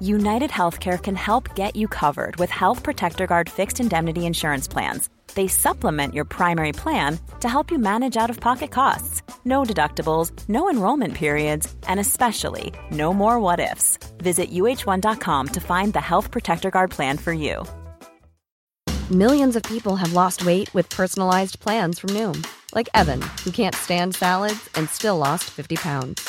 United Healthcare can help get you covered with Health Protector Guard fixed indemnity insurance plans they supplement your primary plan to help you manage out of pocket costs. No deductibles, no enrollment periods, and especially no more what ifs. Visit uh1.com to find the Health Protector Guard plan for you. Millions of people have lost weight with personalized plans from Noom, like Evan, who can't stand salads and still lost 50 pounds.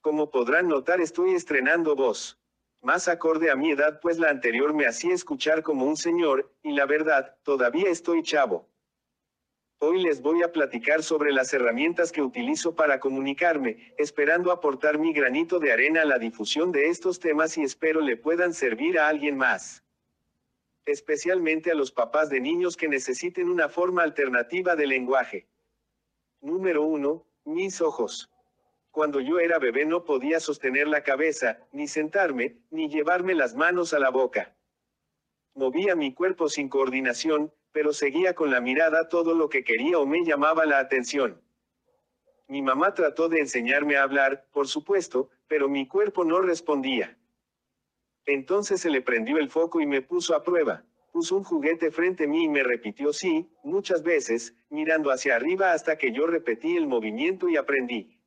Como podrán notar, estoy estrenando voz. más acorde a mi edad pues la anterior me hacía escuchar como un señor, y la verdad, todavía estoy chavo. Hoy les voy a platicar sobre las herramientas que utilizo para comunicarme, esperando aportar mi granito de arena a la difusión de estos temas y espero le puedan servir a alguien más. Especialmente a los papás de niños que necesiten una forma alternativa de lenguaje. Número 1. Mis ojos. Cuando yo era bebé no podía sostener la cabeza, ni sentarme, ni llevarme las manos a la boca. Movía mi cuerpo sin coordinación, pero seguía con la mirada todo lo que quería o me llamaba la atención. Mi mamá trató de enseñarme a hablar, por supuesto, pero mi cuerpo no respondía. Entonces se le prendió el foco y me puso a prueba. Puso un juguete frente a mí y me repitió sí, muchas veces, mirando hacia arriba hasta que yo repetí el movimiento y aprendí.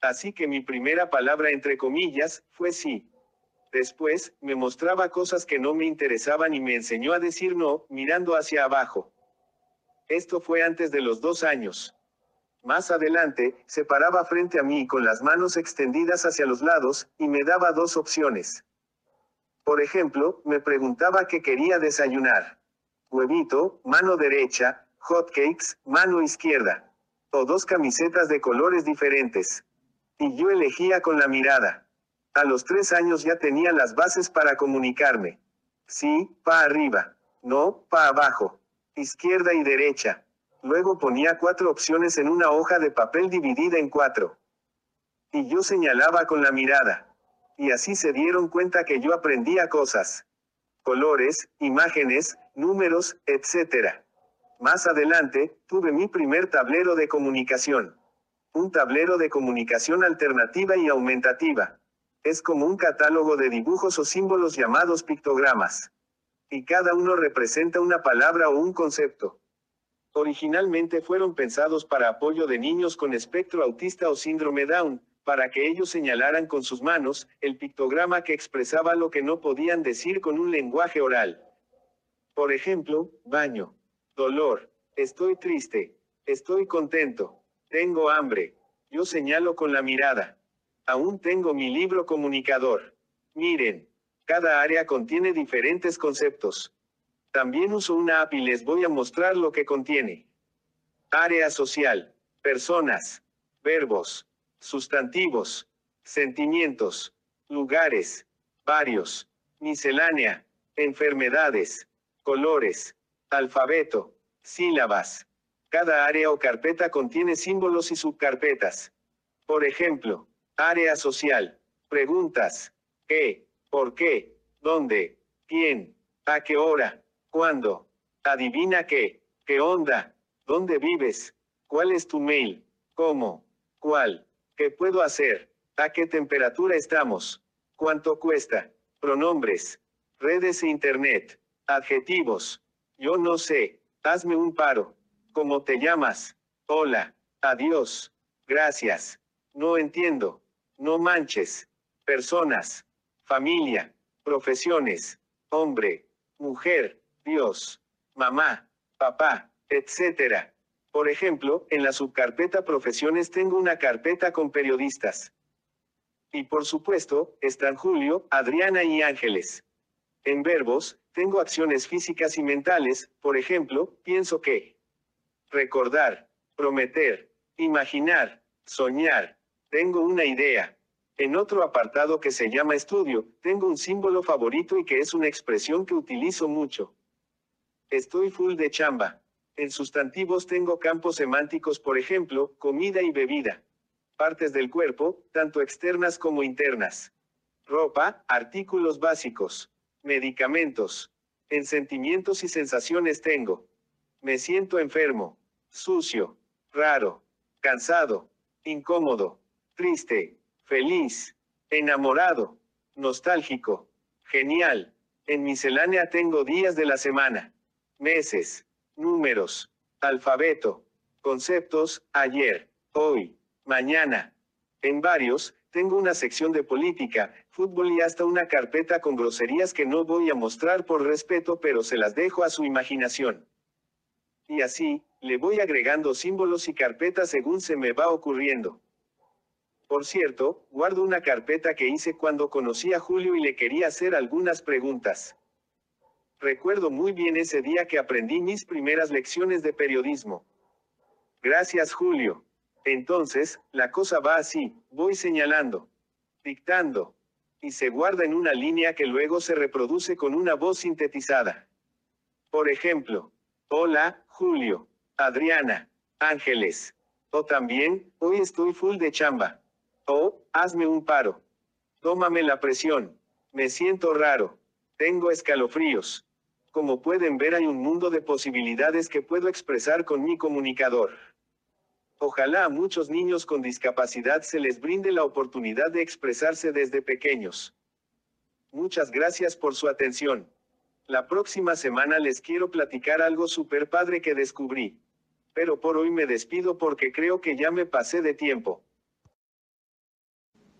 Así que mi primera palabra entre comillas, fue sí. Después, me mostraba cosas que no me interesaban y me enseñó a decir no, mirando hacia abajo. Esto fue antes de los dos años. Más adelante, se paraba frente a mí con las manos extendidas hacia los lados, y me daba dos opciones. Por ejemplo, me preguntaba qué quería desayunar. Huevito, mano derecha, hotcakes, mano izquierda. O dos camisetas de colores diferentes. Y yo elegía con la mirada. A los tres años ya tenía las bases para comunicarme. Sí, pa arriba. No, pa abajo. Izquierda y derecha. Luego ponía cuatro opciones en una hoja de papel dividida en cuatro. Y yo señalaba con la mirada. Y así se dieron cuenta que yo aprendía cosas. Colores, imágenes, números, etc. Más adelante, tuve mi primer tablero de comunicación un tablero de comunicación alternativa y aumentativa. Es como un catálogo de dibujos o símbolos llamados pictogramas. Y cada uno representa una palabra o un concepto. Originalmente fueron pensados para apoyo de niños con espectro autista o síndrome Down, para que ellos señalaran con sus manos el pictograma que expresaba lo que no podían decir con un lenguaje oral. Por ejemplo, baño, dolor, estoy triste, estoy contento, tengo hambre. Yo señalo con la mirada. Aún tengo mi libro comunicador. Miren. Cada área contiene diferentes conceptos. También uso una app y les voy a mostrar lo que contiene. Área social. Personas. Verbos. Sustantivos. Sentimientos. Lugares. Varios. Miscelánea. Enfermedades. Colores. Alfabeto. Sílabas. Cada área o carpeta contiene símbolos y subcarpetas. Por ejemplo, área social. Preguntas. ¿Qué? ¿Por qué? ¿Dónde? ¿Quién? ¿A qué hora? ¿Cuándo? Adivina qué. ¿Qué onda? ¿Dónde vives? ¿Cuál es tu mail? ¿Cómo? ¿Cuál? ¿Qué puedo hacer? ¿A qué temperatura estamos? ¿Cuánto cuesta? Pronombres. Redes e internet. Adjetivos. Yo no sé. Hazme un paro. ¿Cómo te llamas? Hola. Adiós. Gracias. No entiendo. No manches. Personas. Familia. Profesiones. Hombre. Mujer. Dios. Mamá. Papá. Etc. Por ejemplo, en la subcarpeta Profesiones tengo una carpeta con periodistas. Y por supuesto, están Julio, Adriana y Ángeles. En verbos, tengo acciones físicas y mentales, por ejemplo, pienso que. Recordar, prometer, imaginar, soñar. Tengo una idea. En otro apartado que se llama estudio, tengo un símbolo favorito y que es una expresión que utilizo mucho. Estoy full de chamba. En sustantivos tengo campos semánticos, por ejemplo, comida y bebida. Partes del cuerpo, tanto externas como internas. Ropa, artículos básicos. Medicamentos. En sentimientos y sensaciones tengo. Me siento enfermo. Sucio. Raro. Cansado. Incómodo. Triste. Feliz. Enamorado. Nostálgico. Genial. En miscelánea tengo días de la semana. Meses. Números. Alfabeto. Conceptos. Ayer. Hoy. Mañana. En varios, tengo una sección de política, fútbol y hasta una carpeta con groserías que no voy a mostrar por respeto pero se las dejo a su imaginación. Y así, le voy agregando símbolos y carpetas según se me va ocurriendo. Por cierto, guardo una carpeta que hice cuando conocí a Julio y le quería hacer algunas preguntas. Recuerdo muy bien ese día que aprendí mis primeras lecciones de periodismo. Gracias Julio. Entonces, la cosa va así, voy señalando, dictando, y se guarda en una línea que luego se reproduce con una voz sintetizada. Por ejemplo, hola, Julio, Adriana, Ángeles. O también, hoy estoy full de chamba. O, hazme un paro. Tómame la presión. Me siento raro. Tengo escalofríos. Como pueden ver hay un mundo de posibilidades que puedo expresar con mi comunicador. Ojalá a muchos niños con discapacidad se les brinde la oportunidad de expresarse desde pequeños. Muchas gracias por su atención. La próxima semana les quiero platicar algo super padre que descubrí. Pero por hoy me despido porque creo que ya me pasé de tiempo.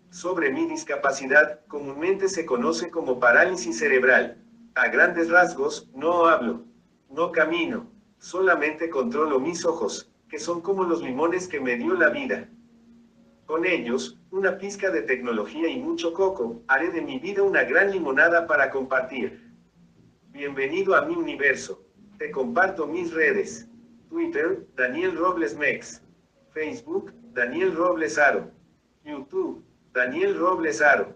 Sobre mi discapacidad, comúnmente se conoce como parálisis cerebral. A grandes rasgos, no hablo, no camino, solamente controlo mis ojos, que son como los limones que me dio la vida. Con ellos, una pizca de tecnología y mucho coco, haré de mi vida una gran limonada para compartir. Bienvenido a mi universo. Te comparto mis redes. Twitter, Daniel Robles Mex. Facebook, Daniel Robles Aro. YouTube, Daniel Robles Aro.